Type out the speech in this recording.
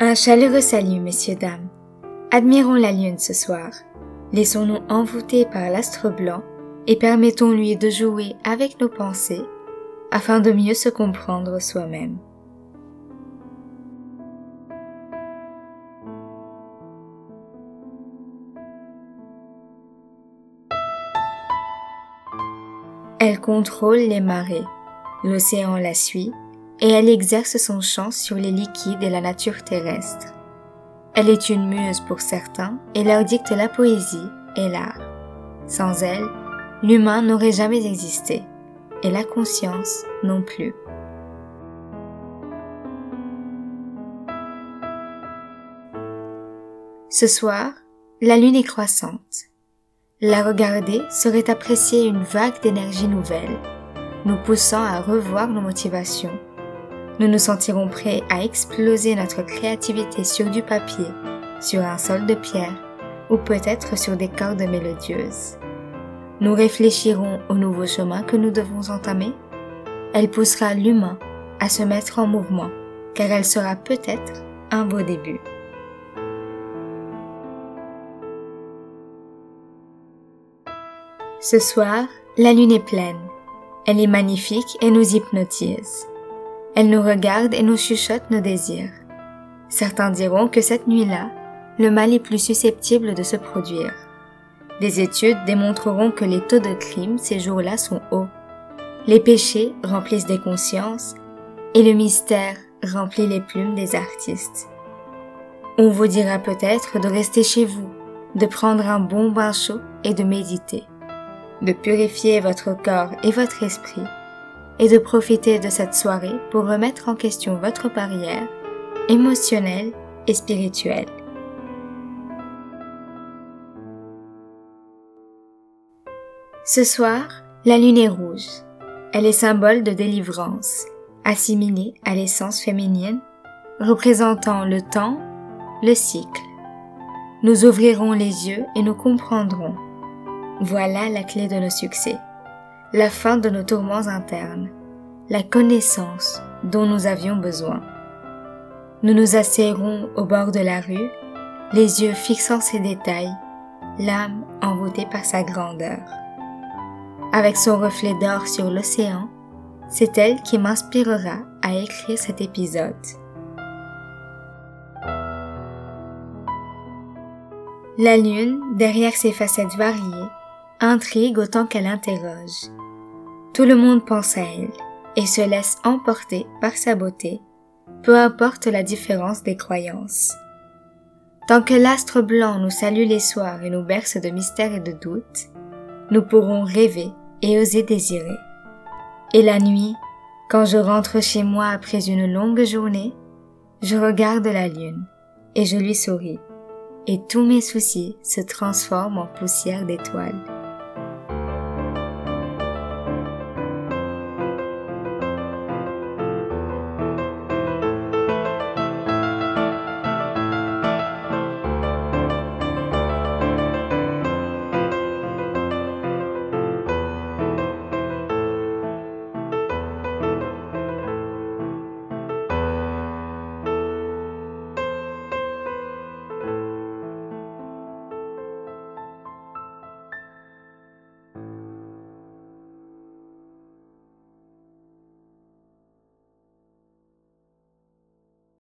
Un chaleureux salut, messieurs, dames. Admirons la lune ce soir. Laissons-nous envoûter par l'astre blanc et permettons-lui de jouer avec nos pensées afin de mieux se comprendre soi-même. Elle contrôle les marées, l'océan la suit, et elle exerce son champ sur les liquides et la nature terrestre. Elle est une muse pour certains et leur dicte la poésie et l'art. Sans elle, l'humain n'aurait jamais existé, et la conscience non plus. Ce soir, la lune est croissante. La regarder serait apprécier une vague d'énergie nouvelle, nous poussant à revoir nos motivations. Nous nous sentirons prêts à exploser notre créativité sur du papier, sur un sol de pierre ou peut-être sur des cordes mélodieuses. Nous réfléchirons au nouveau chemin que nous devons entamer. Elle poussera l'humain à se mettre en mouvement, car elle sera peut-être un beau début. Ce soir, la lune est pleine. Elle est magnifique et nous hypnotise. Elle nous regarde et nous chuchote nos désirs. Certains diront que cette nuit-là, le mal est plus susceptible de se produire. Des études démontreront que les taux de crime ces jours-là sont hauts. Les péchés remplissent des consciences et le mystère remplit les plumes des artistes. On vous dira peut-être de rester chez vous, de prendre un bon bain chaud et de méditer de purifier votre corps et votre esprit et de profiter de cette soirée pour remettre en question votre barrière émotionnelle et spirituelle. Ce soir, la lune est rouge. Elle est symbole de délivrance, assimilée à l'essence féminine, représentant le temps, le cycle. Nous ouvrirons les yeux et nous comprendrons voilà la clé de nos succès, la fin de nos tourments internes, la connaissance dont nous avions besoin. Nous nous asserrons au bord de la rue, les yeux fixant ses détails, l'âme envoûtée par sa grandeur. Avec son reflet d'or sur l'océan, c'est elle qui m'inspirera à écrire cet épisode. La lune, derrière ses facettes variées, intrigue autant qu'elle interroge. Tout le monde pense à elle et se laisse emporter par sa beauté, peu importe la différence des croyances. Tant que l'astre blanc nous salue les soirs et nous berce de mystères et de doutes, nous pourrons rêver et oser désirer. Et la nuit, quand je rentre chez moi après une longue journée, je regarde la lune et je lui souris, et tous mes soucis se transforment en poussière d'étoiles.